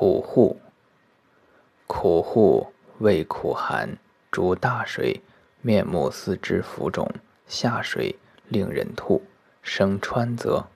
苦户苦户，胃苦寒，主大水，面目四肢浮肿，下水令人吐，生川泽。